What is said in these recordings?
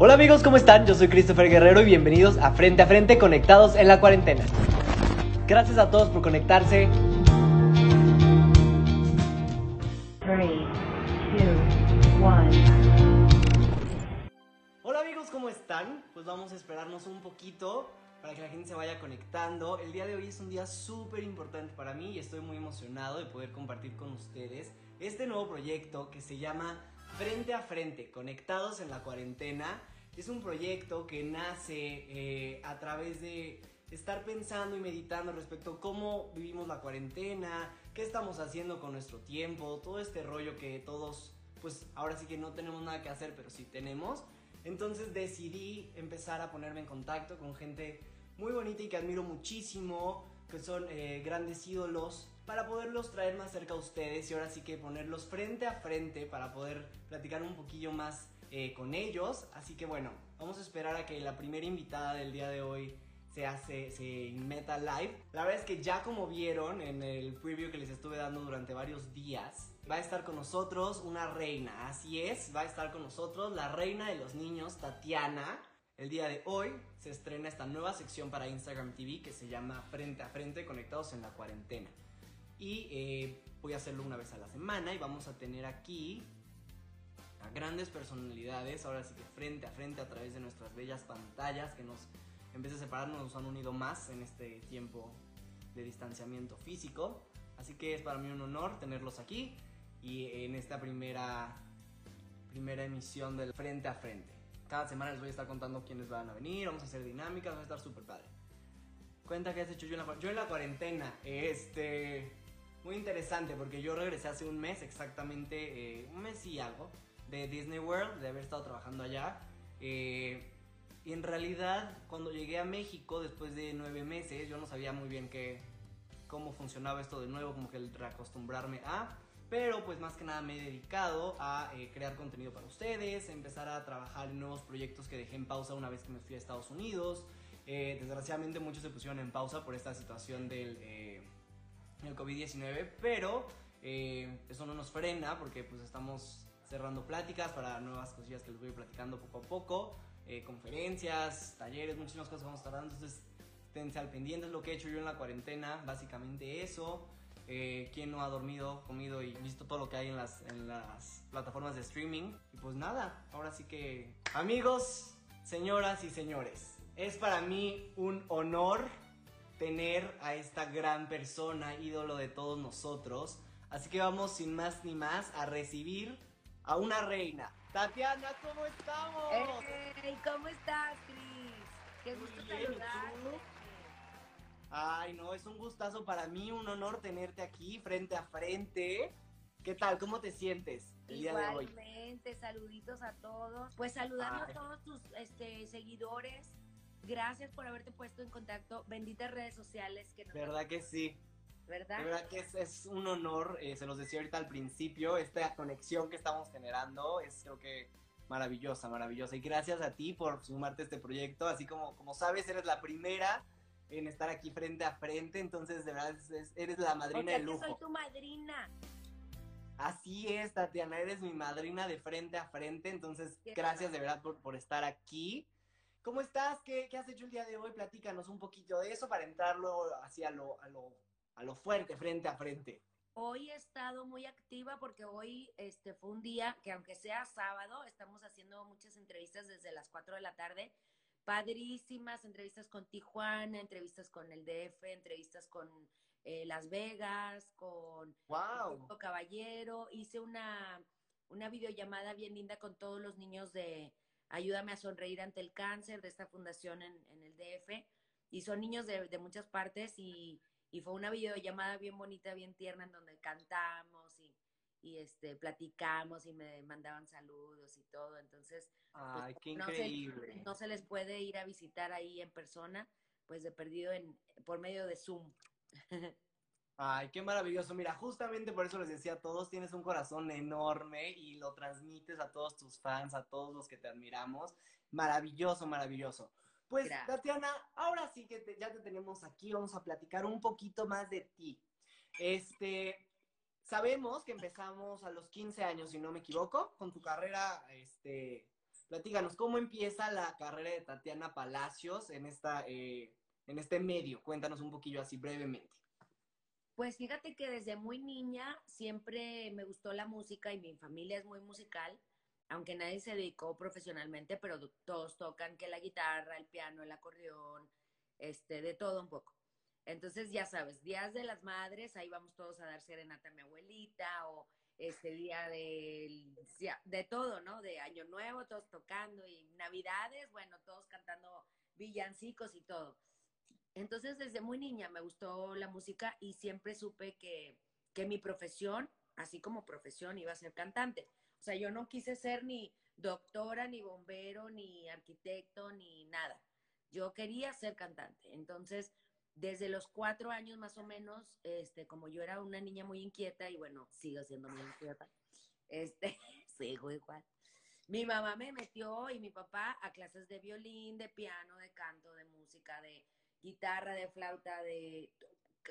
Hola amigos, ¿cómo están? Yo soy Christopher Guerrero y bienvenidos a Frente a Frente Conectados en la Cuarentena. Gracias a todos por conectarse. 3, 2, 1. Hola amigos, ¿cómo están? Pues vamos a esperarnos un poquito para que la gente se vaya conectando. El día de hoy es un día súper importante para mí y estoy muy emocionado de poder compartir con ustedes este nuevo proyecto que se llama Frente a Frente, Conectados en la Cuarentena. Es un proyecto que nace eh, a través de estar pensando y meditando respecto a cómo vivimos la cuarentena, qué estamos haciendo con nuestro tiempo, todo este rollo que todos, pues ahora sí que no tenemos nada que hacer, pero sí tenemos. Entonces decidí empezar a ponerme en contacto con gente muy bonita y que admiro muchísimo, que son eh, grandes ídolos, para poderlos traer más cerca a ustedes y ahora sí que ponerlos frente a frente para poder platicar un poquillo más eh, con ellos. Así que bueno, vamos a esperar a que la primera invitada del día de hoy se hace, se meta live. La verdad es que ya como vieron en el preview que les estuve dando durante varios días, va a estar con nosotros una reina. Así es, va a estar con nosotros la reina de los niños, Tatiana. El día de hoy se estrena esta nueva sección para Instagram TV que se llama Frente a Frente Conectados en la Cuarentena. Y eh, voy a hacerlo una vez a la semana y vamos a tener aquí a grandes personalidades, ahora sí que frente a frente a través de nuestras bellas pantallas que nos, en vez de separarnos, nos han unido más en este tiempo de distanciamiento físico. Así que es para mí un honor tenerlos aquí y en esta primera, primera emisión del Frente a Frente. Cada semana les voy a estar contando quiénes van a venir, vamos a hacer dinámicas, va a estar súper padre. Cuenta que has hecho yo en la, yo en la cuarentena. Este. Muy interesante porque yo regresé hace un mes exactamente, eh, un mes y algo, de Disney World, de haber estado trabajando allá. Eh, y en realidad, cuando llegué a México después de nueve meses, yo no sabía muy bien qué, cómo funcionaba esto de nuevo, como que el reacostumbrarme a. Pero pues más que nada me he dedicado a eh, crear contenido para ustedes, empezar a trabajar en nuevos proyectos que dejé en pausa una vez que me fui a Estados Unidos. Eh, desgraciadamente muchos se pusieron en pausa por esta situación del, eh, del COVID-19, pero eh, eso no nos frena porque pues estamos cerrando pláticas para nuevas cosillas que les voy platicando poco a poco, eh, conferencias, talleres, muchísimas cosas que vamos a estar dando, entonces esténse al pendiente, es lo que he hecho yo en la cuarentena, básicamente eso. Eh, ¿Quién no ha dormido, comido y visto todo lo que hay en las, en las plataformas de streaming? Y pues nada, ahora sí que amigos, señoras y señores, es para mí un honor tener a esta gran persona, ídolo de todos nosotros. Así que vamos sin más ni más a recibir a una reina. Tatiana, ¿cómo estamos? Hey, ¿cómo estás, Cris? Qué gusto saludarte. Ay, no, es un gustazo para mí, un honor tenerte aquí frente a frente. ¿Qué tal? ¿Cómo te sientes el día de hoy? Igualmente, saluditos a todos. Pues saludando Ay. a todos tus este, seguidores. Gracias por haberte puesto en contacto. Benditas redes sociales que nos ¿Verdad que sí? ¿verdad? De verdad que es, es un honor, eh, se los decía ahorita al principio, esta conexión que estamos generando es creo que maravillosa, maravillosa. Y gracias a ti por sumarte a este proyecto, así como, como sabes, eres la primera en estar aquí frente a frente, entonces de verdad es- es- eres la madrina sea de lujo. soy tu madrina. Así es, Tatiana, eres mi madrina de frente a frente, entonces gracias de verdad por, por estar aquí. ¿Cómo estás? ¿Qué, qué has hecho el día de hoy? Platícanos un poquito de eso para entrarlo hacia lo, a, lo, a lo fuerte, frente a frente. Hoy he estado muy activa porque hoy este, fue un día que aunque sea sábado, estamos haciendo muchas entrevistas desde las 4 de la tarde. Padrísimas, entrevistas con Tijuana, entrevistas con el DF, entrevistas con eh, Las Vegas, con ¡Wow! Caballero. Hice una, una videollamada bien linda con todos los niños de Ayúdame a sonreír ante el cáncer de esta fundación en, en el DF. Y son niños de, de muchas partes y, y fue una videollamada bien bonita, bien tierna, en donde cantamos y, y este, platicamos y me mandaban saludos y todo. Entonces, ¡Ay, qué no se- no se les puede ir a visitar ahí en persona, pues de perdido en, por medio de Zoom. Ay, qué maravilloso. Mira, justamente por eso les decía a todos, tienes un corazón enorme y lo transmites a todos tus fans, a todos los que te admiramos. Maravilloso, maravilloso. Pues, Gracias. Tatiana, ahora sí que te- ya te tenemos aquí, vamos a platicar un poquito más de ti. Este, sabemos que empezamos a los 15 años, si no me equivoco, con tu carrera, este, platícanos, ¿cómo empieza la carrera de Tatiana Palacios en, esta, eh, en este medio? Cuéntanos un poquillo así brevemente. Pues fíjate que desde muy niña siempre me gustó la música y mi familia es muy musical, aunque nadie se dedicó profesionalmente, pero todos tocan que la guitarra, el piano, el acordeón, este, de todo un poco. Entonces, ya sabes, días de las madres, ahí vamos todos a dar serenata a mi abuelita o este día de, de todo, ¿no? De Año Nuevo, todos tocando y Navidades, bueno, todos cantando villancicos y todo. Entonces, desde muy niña me gustó la música y siempre supe que, que mi profesión, así como profesión, iba a ser cantante. O sea, yo no quise ser ni doctora, ni bombero, ni arquitecto, ni nada. Yo quería ser cantante. Entonces, desde los cuatro años más o menos, este, como yo era una niña muy inquieta, y bueno, sigo siendo muy inquieta, este, sigo igual. Mi mamá me metió y mi papá a clases de violín, de piano, de canto, de música, de guitarra, de flauta, de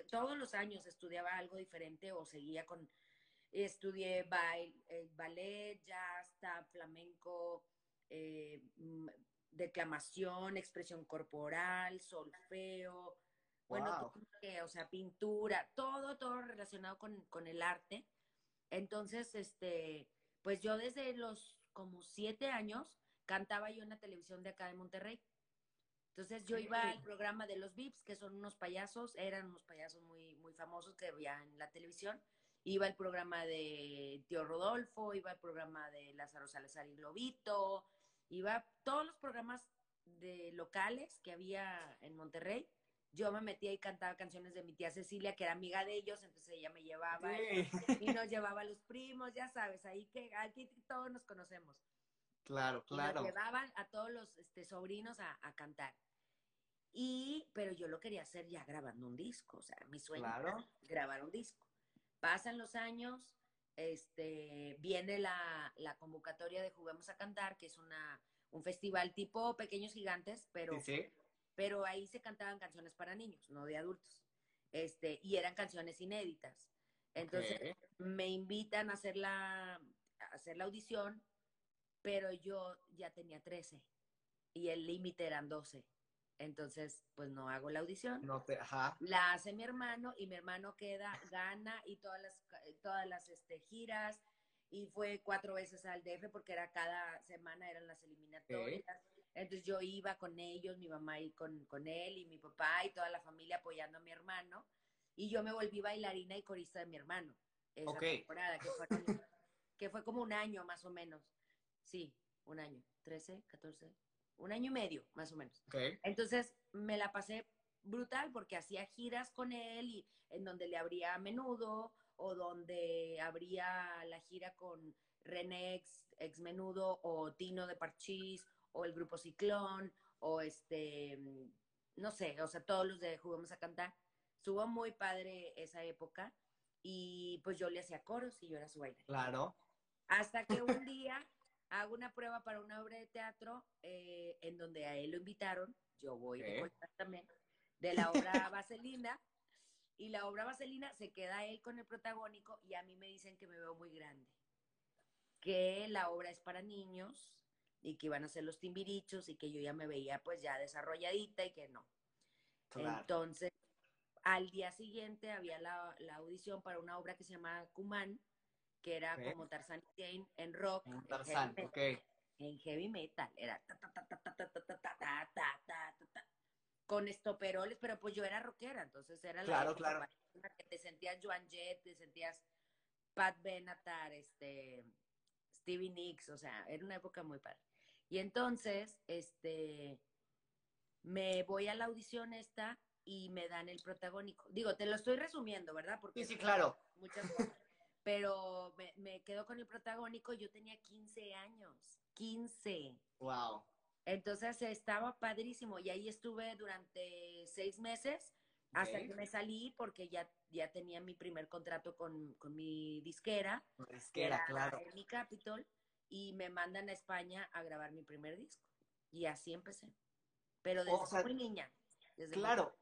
todos los años estudiaba algo diferente o seguía con, estudié baile, eh, ballet, jazz, tap, flamenco, eh, mm, declamación, expresión corporal, solfeo, bueno, o sea, pintura, todo, todo relacionado con, con, el arte. Entonces, este, pues yo desde los como siete años cantaba yo en la televisión de acá de Monterrey. Entonces yo iba al programa de los VIPs, que son unos payasos, eran unos payasos muy, muy famosos que había en la televisión. Iba al programa de Tío Rodolfo, iba al programa de Lázaro Salazar y Globito, iba todos los programas de locales que había en Monterrey. Yo me metía y cantaba canciones de mi tía Cecilia, que era amiga de ellos, entonces ella me llevaba y, nos llevaba a los primos, ya sabes, ahí que aquí todos nos conocemos. Claro, claro. Y nos llevaban a todos los este, sobrinos a, a cantar. Y, pero yo lo quería hacer ya grabando un disco, o sea, mi sueño era grabar un disco. Pasan los años, este, viene la, la, convocatoria de Juguemos a Cantar, que es una, un festival tipo Pequeños Gigantes, pero, pero ahí se cantaban canciones para niños, no de adultos. Este, y eran canciones inéditas. Entonces me invitan a hacer la, a hacer la audición, pero yo ya tenía 13 y el límite eran 12. Entonces, pues no hago la audición. No te, ajá. La hace mi hermano y mi hermano queda, gana y todas las, todas las este, giras y fue cuatro veces al DF porque era cada semana eran las eliminatorias. Entonces yo iba con ellos, mi mamá y con, con él y mi papá y toda la familia apoyando a mi hermano. Y yo me volví bailarina y corista de mi hermano. Esa temporada, que fue, que fue como un año más o menos. Sí, un año. 13, 14, un año y medio, más o menos. Entonces me la pasé brutal porque hacía giras con él y en donde le abría a menudo o donde abría la gira con René ex, menudo o Tino de Parchís o el grupo Ciclón o este, no sé, o sea, todos los de Juguemos a Cantar. Estuvo muy padre esa época y pues yo le hacía coros y yo era su bailarina. Claro. Hasta que un día hago una prueba para una obra de teatro eh, en donde a él lo invitaron, yo voy de también, de la obra Vaselina, y la obra Vaselina se queda él con el protagónico y a mí me dicen que me veo muy grande, que la obra es para niños y que iban a ser los timbirichos y que yo ya me veía pues ya desarrolladita y que no. Entonces, al día siguiente había la, la audición para una obra que se llama Kuman, que era como Tarzan y Jane en rock. En Tarzan, ok. En heavy metal, era con estoperoles, pero pues yo era rockera, entonces era claro, claro. que te sentías Joan Jett, te sentías Pat Benatar, este, Stevie Nicks, o sea, era una época muy padre. Y entonces, este, me voy a la audición esta y me dan el protagónico. Digo, te lo estoy resumiendo, ¿verdad? Porque sí, sí, claro. Muchas cosas pero me, me quedo con el protagónico, yo tenía 15 años, 15. Wow. Entonces estaba padrísimo y ahí estuve durante seis meses hasta que me salí porque ya, ya tenía mi primer contrato con, con mi disquera. Disquera, claro. En mi Capitol y me mandan a España a grabar mi primer disco. Y así empecé. Pero desde muy niña. claro.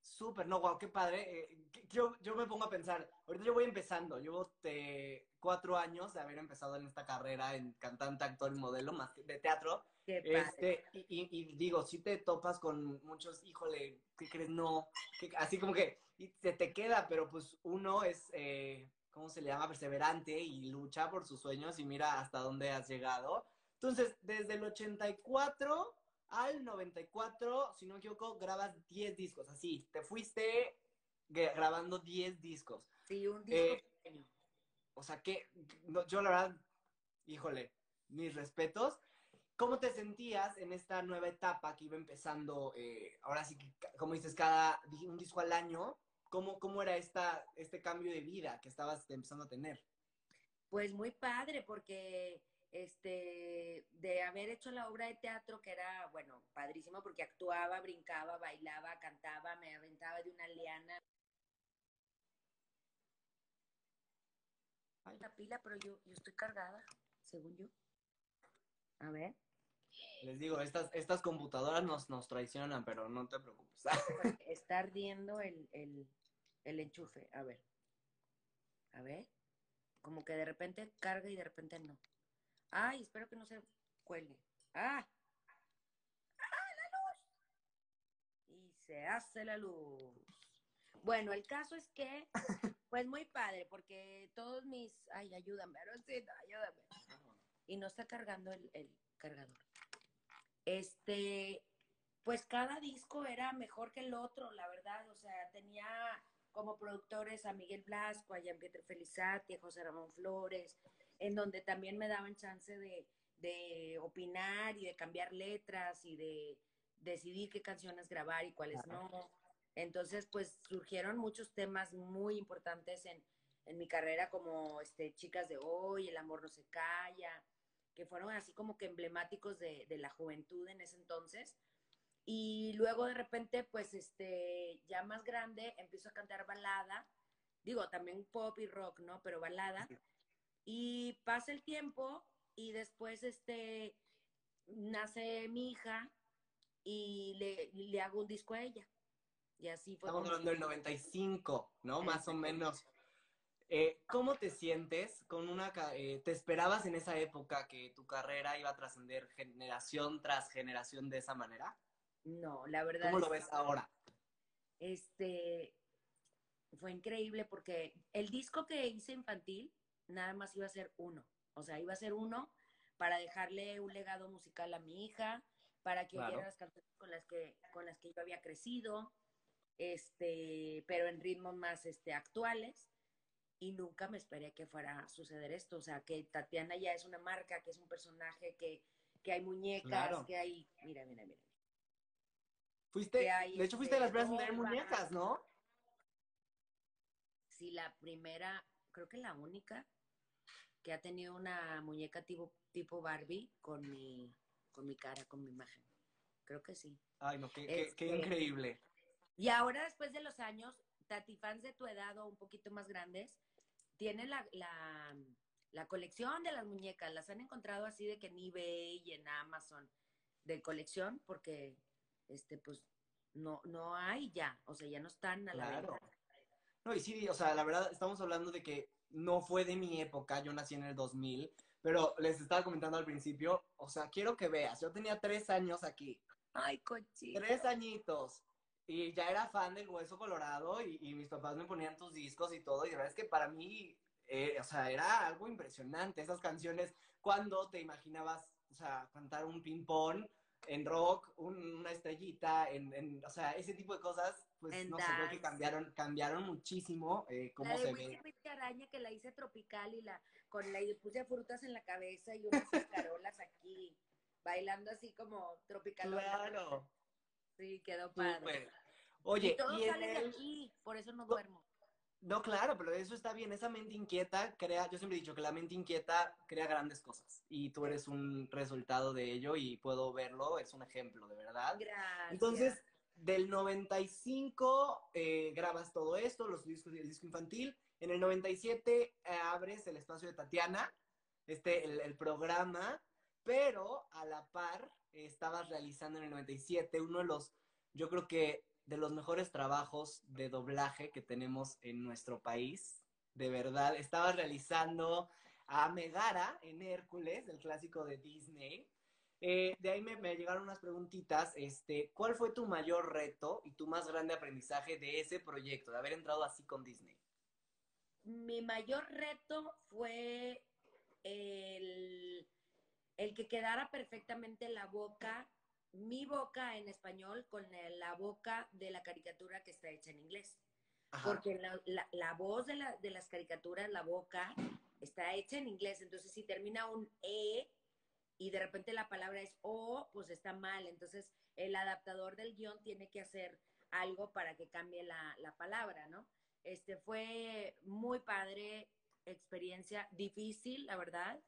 Súper, no, wow, qué padre. Eh, yo, yo me pongo a pensar, ahorita yo voy empezando, yo te, cuatro años de haber empezado en esta carrera en cantante, actor y modelo, más que de teatro. Qué padre. Este, y, y- y digo, si te topas con muchos, híjole, ¿qué crees? No, que- así como que y se te queda, pero pues uno es, eh, ¿cómo se le llama? Perseverante y lucha por sus sueños y mira hasta dónde has llegado. Entonces, desde el 84 al 94, si no me equivoco, grabas 10 discos, así, te fuiste gra- grabando 10 discos. Sí, un disco Eh, pequeño. O sea que, no, yo la verdad, híjole, mis respetos. ¿Cómo te sentías en esta nueva etapa que iba empezando, eh, ahora sí que, como dices, cada un disco al año? ¿Cómo, cómo era esta, este cambio de vida que estabas empezando a tener? Pues muy padre, porque este de haber hecho la obra de teatro, que era, bueno, padrísimo, porque actuaba, brincaba, bailaba, cantaba, me aventaba de una liana. La pila, pero yo, yo estoy cargada, según yo. A ver. Les digo, estas, estas computadoras nos, nos traicionan, pero no te preocupes. Está ardiendo el, el, el enchufe. A ver. A ver. Como que de repente carga y de repente no. Ay, espero que no se cuelgue. ¡Ah! ¡Ah, la luz! Y se hace la luz. Bueno, el caso es que, pues muy padre, porque todos mis. Ay, ayúdame, Aroncito, ayúdame. Y no está cargando el, cargador. Este, pues cada disco era mejor que el otro, la verdad. O sea, tenía como productores a Miguel Blasco, a Jean-Pierre Felizati, a José Ramón Flores, en donde también me daban chance de, de opinar y de cambiar letras y de decidir qué canciones grabar y cuáles no. Entonces, pues surgieron muchos temas muy importantes en, en mi carrera, como este, Chicas de Hoy, El Amor No Se Calla, que fueron así como que emblemáticos de, de la juventud en ese entonces. Y luego de repente, pues este, ya más grande, empiezo a cantar balada, digo, también pop y rock, ¿no? Pero balada. Y pasa el tiempo y después este, nace mi hija y le, hago un disco a ella. Y así fue. Estamos hablando del 95, ¿no? Más o menos. Eh, ¿Cómo te sientes con una... eh, ¿Te esperabas en esa época que tu carrera iba a trascender generación tras generación de esa manera? No, la verdad. ¿Cómo lo es- ves ahora? este fue increíble porque el disco que hice infantil nada más iba a ser uno, o sea, iba a ser uno para dejarle un legado musical a mi hija, para que Claro. oyera las canciones con las que con las que yo había crecido, este, pero en ritmos más este actuales y nunca me esperé que fuera a suceder esto, o sea, que Tatiana ya es una marca, que es un personaje, que que hay muñecas, Claro. que hay, mira, mira, mira. Fuiste, hay, de hecho fuiste de este, las primeras en tener muñecas, ¿no? Sí, la primera, creo que la única que ha tenido una muñeca tipo, tipo Barbie con mi, con mi cara, con mi imagen. Creo que sí. Ay, no, qué, qué- qué Este- increíble. Y ahora, después de los años, Tati fans de tu edad o un poquito más grandes, tienen la, la, la colección de las muñecas. Las han encontrado así de que en eBay y en Amazon de colección, porque este, pues no, no hay ya, o sea, ya no están a la Claro. venta. No, y sí, o sea, la verdad, estamos hablando de que no fue de mi época, yo nací en el 2000, pero les estaba comentando al principio, o sea, quiero que veas, yo tenía tres años aquí, Ay, cochito. tres añitos, y ya era fan del Hueso Colorado, y, y mis papás me ponían tus discos y todo, y la verdad es que para mí, eh, o sea, era algo impresionante, esas canciones, cuando te imaginabas, o sea, cantar un ping-pong en rock, un- una estrellita, en, en- o sea, ese tipo de cosas, pues En no sé, creo que cambiaron, cambiaron muchísimo eh, cómo la de se ve. Whisky Araña que la hice tropical y la con la y puse frutas en la cabeza y unas escarolas aquí, bailando así como tropical. Claro, Sí, quedó padre. Oye, y todo y sale de aquí, por eso no duermo. No, claro, pero eso está bien. Esa mente inquieta crea, yo siempre he dicho que la mente inquieta crea grandes cosas. Y tú eres un resultado de ello y puedo verlo, es un ejemplo, de verdad. Gracias. Entonces, del 95 eh, grabas todo esto, los discos y el disco infantil. En el 97 eh, abres el espacio de Tatiana, este, el, el programa, pero a la par eh, estabas realizando en el 97 uno de los, yo creo que de los mejores trabajos de doblaje que tenemos en nuestro país. de verdad. Estabas realizando a Megara en Hércules, el clásico de Disney. Eh, de ahí me, me, llegaron unas preguntitas. Este, ¿Cuál fue tu mayor reto y tu más grande aprendizaje de ese proyecto, de haber entrado así con Disney? Mi mayor reto fue el, el que quedara perfectamente la boca, mi boca en español, con la boca de la caricatura que está hecha en inglés. Ajá. Porque la, la, la voz de, la, de las caricaturas, la boca, está hecha en inglés. Entonces, si termina un E, y de repente la palabra es o, pues está mal. Entonces, el adaptador del guion tiene que hacer algo para que cambie la, la, palabra, ¿no? Este fue muy padre experiencia, difícil, la verdad.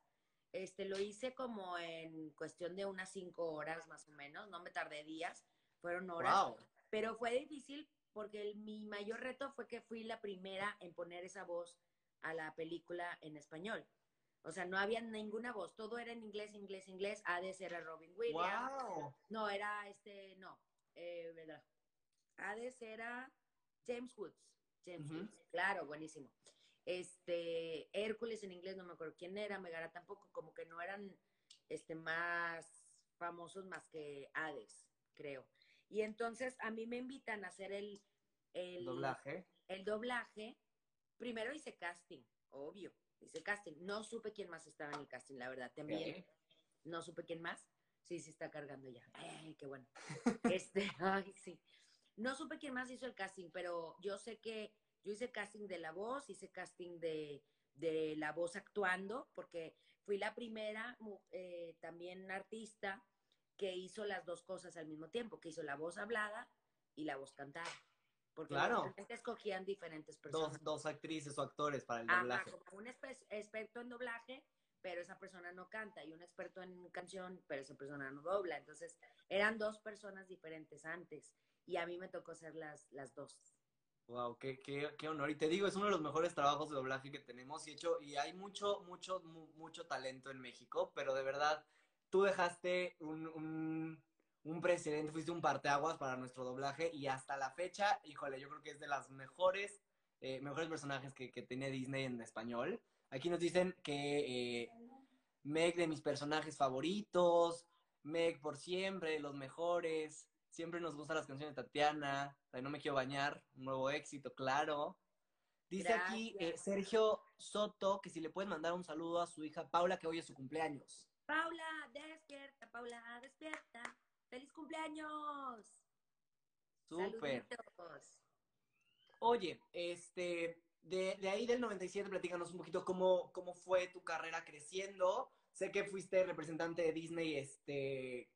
Este lo hice como en cuestión de unas cinco horas más o menos, no me tardé días, fueron horas. Wow. Pero fue difícil porque el, mi mayor reto fue que fui la primera en poner esa voz a la película en español. O sea, no había ninguna voz, todo era en inglés, inglés, inglés. Hades era Robin Williams. Wow. No, era este, no, eh, ¿verdad? Hades era James Woods. James uh -huh. Woods, claro, buenísimo. Este, Hércules en inglés, no me acuerdo quién era, Megara tampoco, como que no eran este, más famosos más que Hades, creo. Y entonces a mí me invitan a hacer el, el doblaje. El doblaje. Primero hice casting, obvio hice casting. No supe quién más estaba en el casting, la verdad. También no supe quién más. Sí, sí está cargando ya. Ay, qué bueno. este, ay, sí. No supe quién más hizo el casting, pero yo sé que yo hice casting de la voz, hice casting de, de la voz actuando, porque fui la primera eh, también artista que hizo las dos cosas al mismo tiempo, que hizo la voz hablada y la voz cantada. Porque Claro. escogían diferentes personas. Dos, dos actrices o actores para el Ajá, doblaje. como un experto en doblaje, pero esa persona no canta, y un experto en canción, pero esa persona no dobla. Entonces, eran dos personas diferentes antes, y a mí me tocó ser las, las dos. Wow, qué, qué, qué honor. Y te digo, es uno de los mejores trabajos de doblaje que tenemos. Y hecho, y hay mucho, mucho, mu- mucho talento en México, pero de verdad, tú dejaste un, un, un precedente, fuiste un parteaguas para nuestro doblaje. Y hasta la fecha, híjole, yo creo que es de las mejores, eh, mejores personajes que, que tiene Disney en español. Aquí nos dicen que eh, Meg de mis personajes favoritos, Meg por siempre, los mejores. Siempre nos gustan las canciones de Tatiana, No me quiero bañar, un nuevo éxito, claro. Dice aquí eh. Sergio Soto que si le pueden mandar un saludo a su hija Paula, que hoy es su cumpleaños. Paula, despierta, Paula, despierta. ¡Feliz cumpleaños! Súper. Saluditos. Oye, este, de, de ahí del 97, platícanos un poquito cómo, cómo fue tu carrera creciendo. Sé que fuiste representante de Disney este,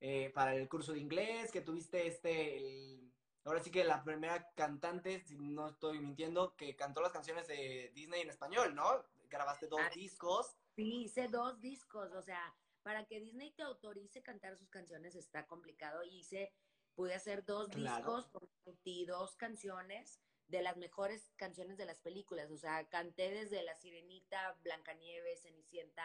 eh, para el curso de inglés, que tuviste este, el- ahora sí que la primera cantante, si no estoy mintiendo, que cantó las canciones de Disney en español, ¿no? Grabaste dos Ah. discos. Sí, hice dos discos, o sea, para que Disney te autorice cantar sus canciones está complicado. Hice, pude hacer dos Claro. discos con 22 canciones de las mejores canciones de las películas. O sea, canté desde La Sirenita, Blancanieves, Cenicienta,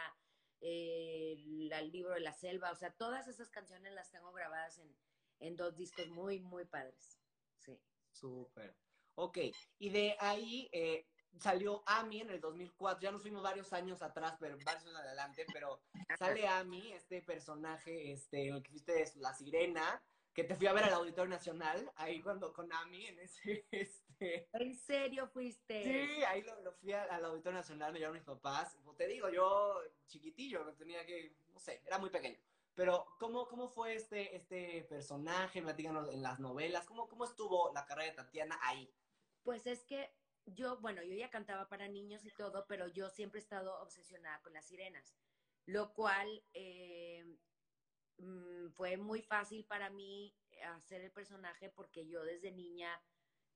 eh, el libro de la selva. O sea, todas esas canciones las tengo grabadas en, en dos discos muy, muy padres. Sí. Súper. Ok, y de ahí eh, salió Ami en el 2004, ya nos fuimos varios años atrás, pero varios años adelante, pero sale Ami, este personaje, este, el que fuiste la sirena, que te fui a ver al Auditorio Nacional, ahí cuando con Ami, en ese, este... ¿En serio fuiste? Sí, ahí lo, lo fui al Auditorio Nacional, me llevaron mis papás, Como te digo, yo chiquitillo, tenía que, no sé, era muy pequeño. Pero, ¿cómo, cómo fue este, este personaje? Platícanos en las novelas, ¿cómo, ¿cómo estuvo la carrera de Tatiana ahí? Pues es que yo, bueno, yo ya cantaba para niños y todo, pero yo siempre he estado obsesionada con las sirenas, lo cual eh, mm, fue muy fácil para mí hacer el personaje porque yo desde niña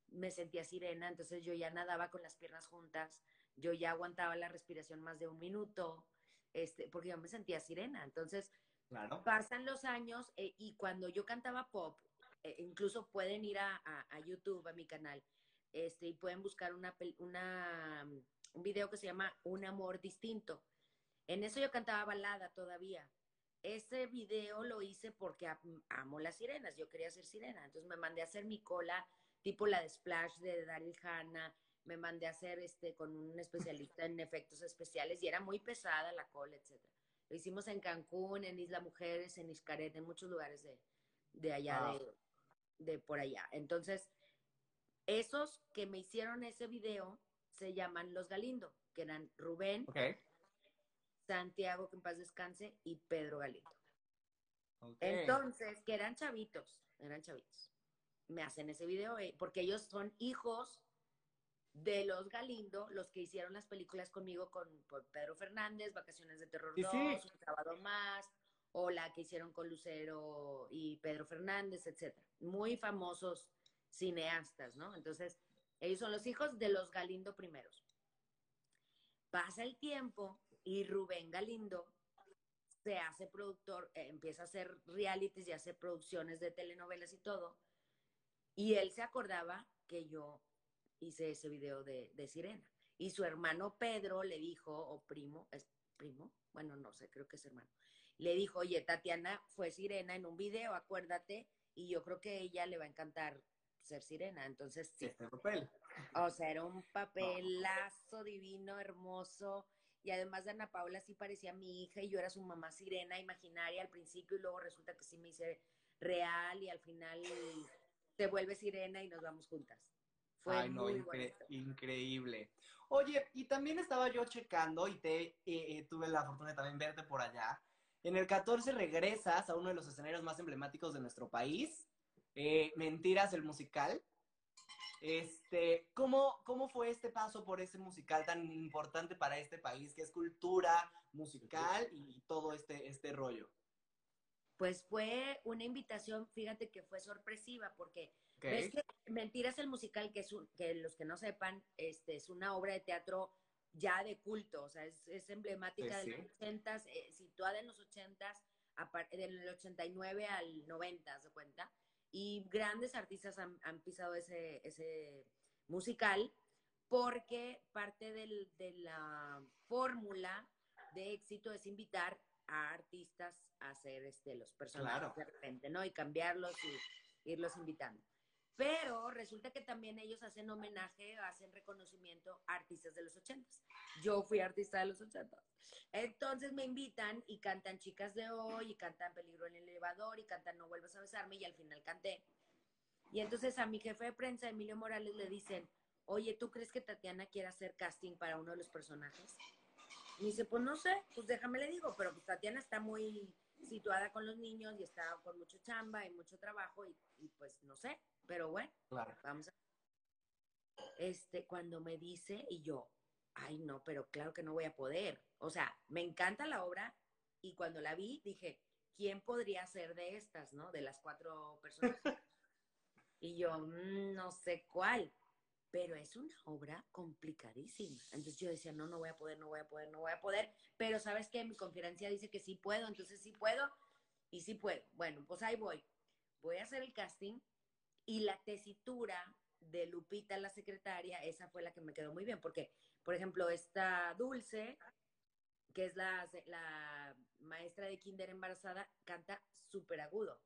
me sentía sirena, entonces yo ya nadaba con las piernas juntas, yo ya aguantaba la respiración más de un minuto, este, porque yo me sentía sirena. Entonces, Claro. pasan los años eh, y cuando yo cantaba pop, eh, incluso pueden ir a, a- a YouTube, a mi canal, este, y pueden buscar una, una, mm, un video que se llama Un amor distinto. En eso yo cantaba balada todavía. Ese video lo hice porque am- amo las sirenas, yo quería ser sirena, entonces me mandé a hacer mi cola tipo la de Splash de Daryl Hannah, me mandé a hacer este con un especialista en efectos especiales y era muy pesada la cola, etcétera. Lo hicimos en Cancún, en Isla Mujeres, en Iscaret, en muchos lugares de, de allá, Wow. de, de por allá. Entonces, esos que me hicieron ese video se llaman Los Galindo, que eran Rubén. Santiago, que en paz descanse, y Pedro Galindo. Entonces, que eran chavitos, eran chavitos. Me hacen ese video eh, porque ellos son hijos de los Galindo, los que hicieron las películas conmigo con, Pedro Fernández, Vacaciones de Terror Sí, 2, sí. Un sábado más, o la que hicieron con Lucero y Pedro Fernández, etcétera. Muy famosos cineastas, ¿no? Entonces, ellos son los hijos de los Galindo primeros. Pasa el tiempo y Rubén Galindo se hace productor, eh, empieza a hacer realities y hace producciones de telenovelas y todo. Y él se acordaba que yo hice ese video de, de Sirena. Y su hermano Pedro le dijo, o primo, ¿es primo? Bueno, no sé, creo que es hermano. Le dijo, oye, Tatiana fue Sirena en un video, acuérdate, y yo creo que ella le va a encantar ser Sirena. Entonces, sí, Este papel. o sea, era un papelazo divino, hermoso. Y además de Ana Paula sí parecía mi hija y yo era su mamá sirena imaginaria al principio y luego resulta que sí me hice real y al final se vuelve sirena y nos vamos juntas. Fue Ay, no, muy incre- bonito. increíble. Oye, y también estaba yo checando y te eh, eh, tuve la fortuna de también verte por allá. En el 14 regresas a uno de los escenarios más emblemáticos de nuestro país, eh, Mentiras, el musical. Este, ¿cómo, ¿Cómo fue este paso por ese musical tan importante para este país, que es cultura musical y todo este, este rollo? Pues fue una invitación, fíjate que fue sorpresiva porque ¿Ok? ves que Mentiras el musical, que es un- que los que no sepan, este es una obra de teatro ya de culto, o sea, es, es emblemática Sí, de sí. los ochentas, eh, situada en los ochentas, del 89 al 90, ¿se cuenta? Y grandes artistas han, han pisado ese, ese musical porque parte del- de la fórmula de éxito es invitar a artistas a hacer este, los personajes Claro. de repente, ¿no? Y cambiarlos y irlos invitando. Pero resulta que también ellos hacen homenaje, hacen reconocimiento a artistas de los ochentas. Yo fui artista de los ochentas. Entonces me invitan y cantan Chicas de Hoy, y cantan Peligro en el Elevador, y cantan No Vuelvas a Besarme, y al final canté. Y entonces a mi jefe de prensa, Emilio Morales, le dicen, oye, ¿tú crees que Tatiana quiere hacer casting para uno de los personajes? Y dice, pues no sé, pues déjame le digo, pero pues Tatiana está muy situada con los niños y está con mucho chamba y mucho trabajo y, y pues no sé, pero bueno, Claro. vamos a... Este, cuando me dice y yo, ay no, pero claro que no voy a poder. O sea, me encanta la obra y cuando la vi dije, ¿quién podría ser de estas, no? De las cuatro personas. y yo, "Mm, no sé cuál, pero es una obra complicadísima. Entonces yo decía, no, no voy a poder, no voy a poder, no voy a poder, pero sabes que mi conferencia dice que sí puedo, entonces sí puedo y sí puedo. Bueno, pues ahí voy. Voy a hacer el casting y la tesitura de Lupita, la secretaria, esa fue la que me quedó muy bien, porque, por ejemplo, esta Dulce, que es la, la maestra de kinder embarazada, canta súper agudo.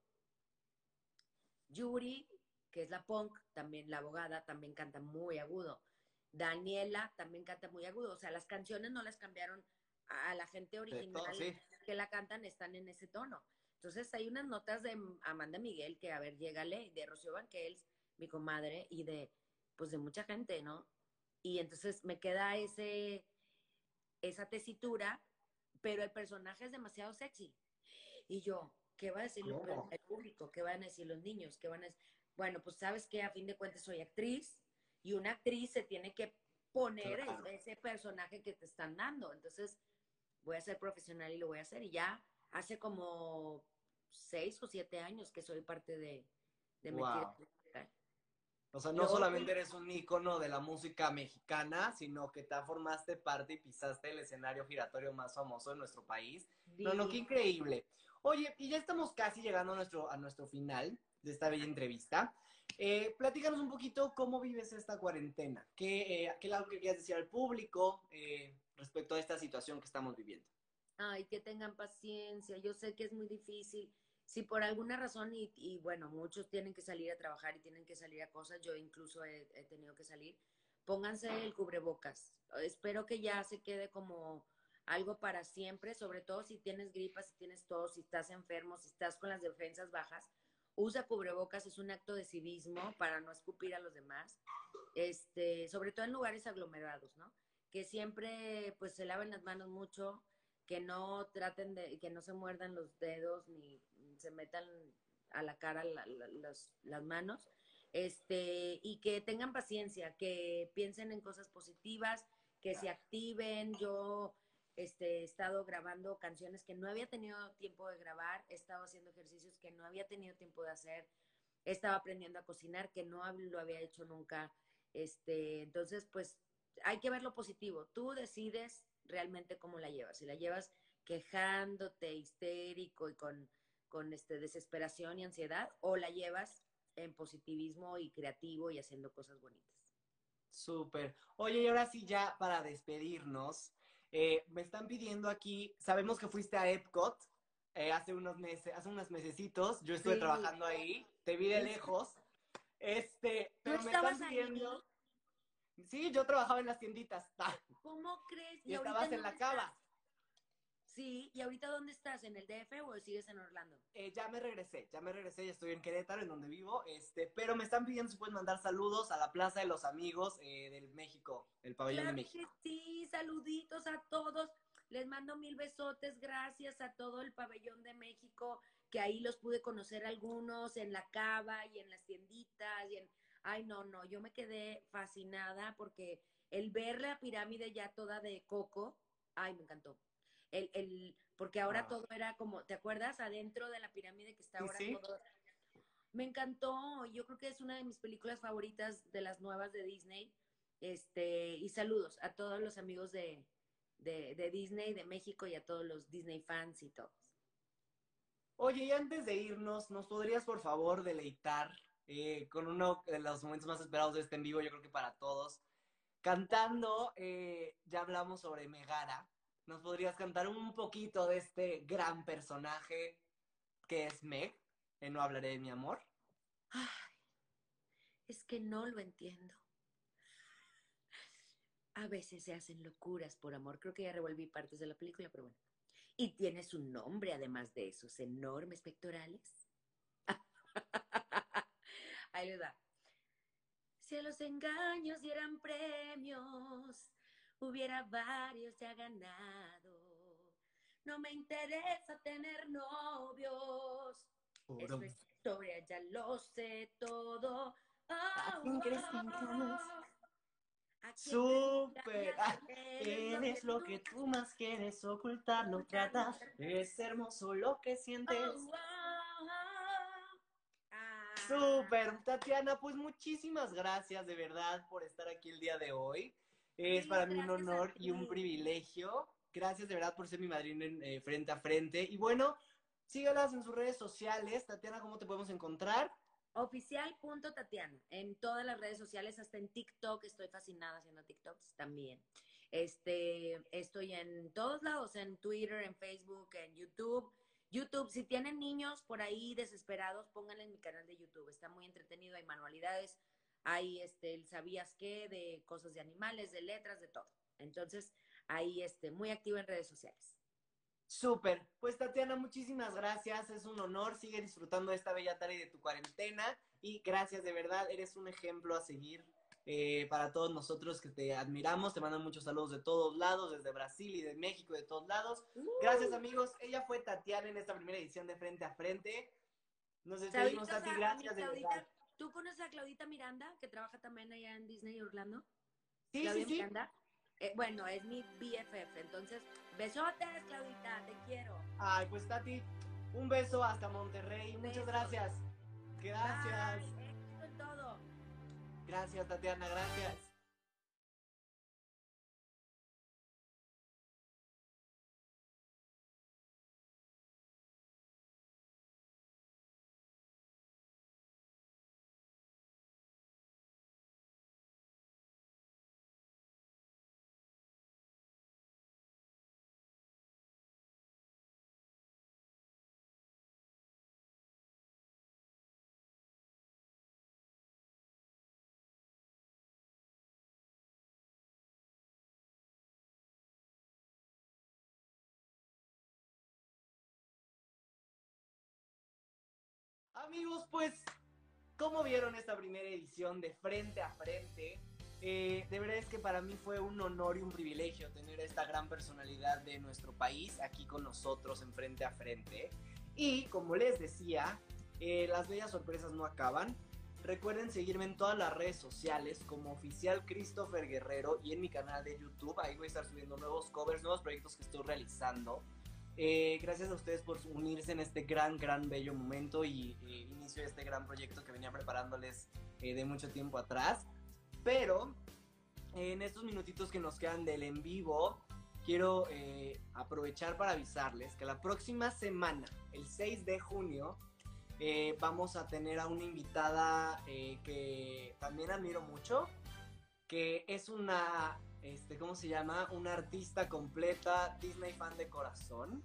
Yuri, que es la punk, también la abogada, también canta muy agudo. Daniela también canta muy agudo. O sea, las canciones no las cambiaron a la gente original todo, sí. que la cantan, están en ese tono. Entonces hay unas notas de Amanda Miguel que, a ver, llégale, de Rocío Banquels, mi comadre, y de, pues de mucha gente, ¿no? Y entonces me queda ese, esa tesitura, pero el personaje es demasiado sexy. Y yo, ¿qué va a decir el público? ¿Qué van a decir los niños? ¿Qué van a decir? Bueno, pues sabes que a fin de cuentas soy actriz y una actriz se tiene que poner Claro. ese personaje que te están dando. Entonces, voy a ser profesional y lo voy a hacer. Y ya hace como seis o siete años que soy parte de, de Wow. O sea, no Yo- solamente eres un ícono de la música mexicana, sino que te formaste parte y pisaste el escenario giratorio más famoso de nuestro país. No, no, qué increíble. Oye, y ya estamos casi llegando a nuestro, a nuestro final de esta bella entrevista. Eh, platícanos un poquito cómo vives esta cuarentena. ¿Qué, eh, qué es algo que quieras decir al público eh, respecto a esta situación que estamos viviendo? Ay, que tengan paciencia. Yo sé que es muy difícil. Si por alguna razón, y, y bueno, muchos tienen que salir a trabajar y tienen que salir a cosas, yo incluso he, he tenido que salir, pónganse el cubrebocas. Espero que ya se quede como algo para siempre, sobre todo si tienes gripa, si tienes tos, si estás enfermo, si estás con las defensas bajas. Usa cubrebocas, es un acto de civismo para no escupir a los demás, este, sobre todo en lugares aglomerados, ¿no? Que siempre pues se laven las manos mucho, que no traten de, que no se muerdan los dedos ni se metan a la cara la, la, las, las manos, este, y que tengan paciencia, que piensen en cosas positivas, que se activen. Yo este, he estado grabando canciones que no había tenido tiempo de grabar, he estado haciendo ejercicios que no había tenido tiempo de hacer, he estado aprendiendo a cocinar que no lo había hecho nunca. Este, entonces, pues hay que ver lo positivo. Tú decides realmente cómo la llevas. Si la llevas quejándote, histérico y con, con este, desesperación y ansiedad, o la llevas en positivismo y creativo y haciendo cosas bonitas. Súper. Oye, y ahora sí, ya para despedirnos, eh, me están pidiendo aquí, sabemos que fuiste a Epcot eh, hace unos meses, hace unos mesecitos, yo estuve Sí. trabajando ahí, te vi de lejos, este, ¿Tú pero me estabas están ahí? pidiendo... Sí, yo trabajaba en las tienditas, ¿Cómo crees? y ahorita estabas en la cava. Sí, ¿y ahorita dónde estás? ¿En el DF o sigues en Orlando? Eh, ya me regresé, ya me regresé, ya estoy en Querétaro, en donde vivo, este, pero me están pidiendo si pueden mandar saludos a la Plaza de los Amigos eh, del México, el pabellón Claro de que México. sí, saluditos a todos. Les mando mil besotes, gracias a todo el pabellón de México, que ahí los pude conocer algunos en la cava y en las tienditas y en... Ay, no, no, yo me quedé fascinada porque el ver la pirámide ya toda de coco, ay, me encantó. El, el, porque ahora Ah. todo era como, ¿te acuerdas? Adentro de la pirámide que está Sí, ahora sí. todo. Me encantó, yo creo que es una de mis películas favoritas de las nuevas de Disney. Este, y saludos a todos los amigos de, de, de Disney, de México y a todos los Disney fans y todos. Oye, y antes de irnos, ¿nos podrías por favor deleitar eh, con uno de los momentos más esperados de este en vivo, yo creo que para todos? Cantando, eh, ya hablamos sobre Megara. ¿Nos podrías cantar un poquito de este gran personaje que es Meg? En No hablaré de mi amor. Ay, es que no lo entiendo. A veces se hacen locuras por amor. Creo que ya revolví partes de la película, pero bueno. Y tiene su nombre, además de esos enormes pectorales. Ahí le da. Si a los engaños dieran premios, hubiera varios ya ganado. No me interesa tener novios. Es nuestra historia, ya lo sé todo. Oh, quién crees que oh, amas? ¿A quién crees amas? Tienes lo que tú más quieres ocultar, no tratas. Es hermoso lo que sientes. Oh, oh, oh. Ah. Súper, Tatiana, pues muchísimas gracias de verdad por estar aquí el día de hoy. Es para mí un honor y un privilegio. Gracias de verdad por ser mi madrina en eh, frente a frente. Y bueno, sígalas en sus redes sociales. Tatiana, ¿cómo te podemos encontrar? Oficial.tatiana. En todas las redes sociales, hasta en TikTok, estoy fascinada haciendo TikToks también. Este, estoy en todos lados, en Twitter, en Facebook, en YouTube. YouTube, si tienen niños por ahí desesperados, pónganle en mi canal de YouTube. Está muy entretenido, hay manualidades, hay este, el sabías qué, de cosas de animales, de letras, de todo. Entonces, ahí este, muy activo en redes sociales. Súper. Pues Tatiana, muchísimas gracias. Es un honor. Sigue disfrutando de esta bella tarde de tu cuarentena. Y gracias, de verdad. Eres un ejemplo a seguir eh, para todos nosotros que te admiramos. Te mandan muchos saludos de todos lados, desde Brasil y de México, de todos lados. Gracias, amigos. Ella fue Tatiana en esta primera edición de Frente a Frente. Nos despedimos, Tati. Gracias, de verdad. ¿Tú conoces a Claudita Miranda, que trabaja también allá en Disney Orlando? Sí, Claudia sí, sí. Miranda. Eh, bueno, es mi BFF. Entonces, besotes, Claudita, te quiero. Ay, pues Tati, un beso hasta Monterrey. Muchas gracias. Gracias. Bye, todo. Gracias, Tatiana. Gracias. Amigos, pues, ¿cómo vieron esta primera edición de Frente a Frente? Eh, de verdad es que para mí fue un honor y un privilegio tener a esta gran personalidad de nuestro país aquí con nosotros en Frente a Frente. Y como les decía, eh, las bellas sorpresas no acaban. Recuerden seguirme en todas las redes sociales como oficial Christopher Guerrero y en mi canal de YouTube. Ahí voy a estar subiendo nuevos covers, nuevos proyectos que estoy realizando. Eh, gracias a ustedes por unirse en este gran, gran, bello momento y eh, inicio de este gran proyecto que venía preparándoles eh, de mucho tiempo atrás. Pero en estos minutitos que nos quedan del en vivo, quiero aprovechar para avisarles que la próxima semana, el 6 de junio, vamos a tener a una invitada que también admiro mucho, que es una, este, ¿cómo se llama? Una artista completa, Disney fan de corazón.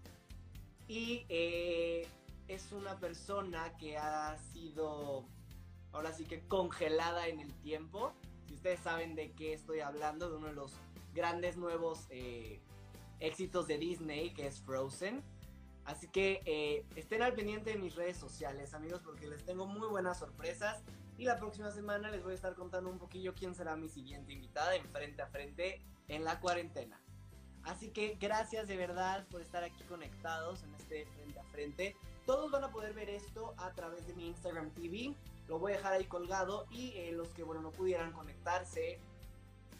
Y eh, es una persona que ha sido, ahora sí que congelada en el tiempo. Si ustedes saben de qué estoy hablando, de uno de los grandes nuevos eh, éxitos de Disney, que es Frozen. Así que eh, estén al pendiente de mis redes sociales, amigos, porque les tengo muy buenas sorpresas. Y la próxima semana les voy a estar contando un poquillo quién será mi siguiente invitada en frente a frente en la cuarentena. Así que gracias de verdad por estar aquí conectados en este frente a frente. Todos van a poder ver esto a través de mi Instagram TV. Lo voy a dejar ahí colgado y eh, los que bueno no pudieran conectarse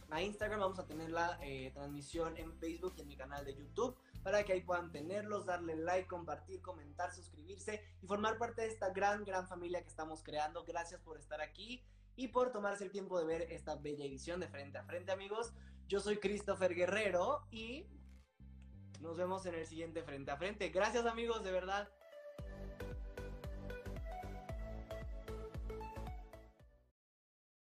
a Instagram vamos a tener la eh, transmisión en Facebook y en mi canal de YouTube para que ahí puedan tenerlos, darle like, compartir, comentar, suscribirse y formar parte de esta gran, gran familia que estamos creando. Gracias por estar aquí y por tomarse el tiempo de ver esta bella edición de Frente a Frente, amigos. Yo soy Christopher Guerrero y nos vemos en el siguiente Frente a Frente. Gracias, amigos, de verdad.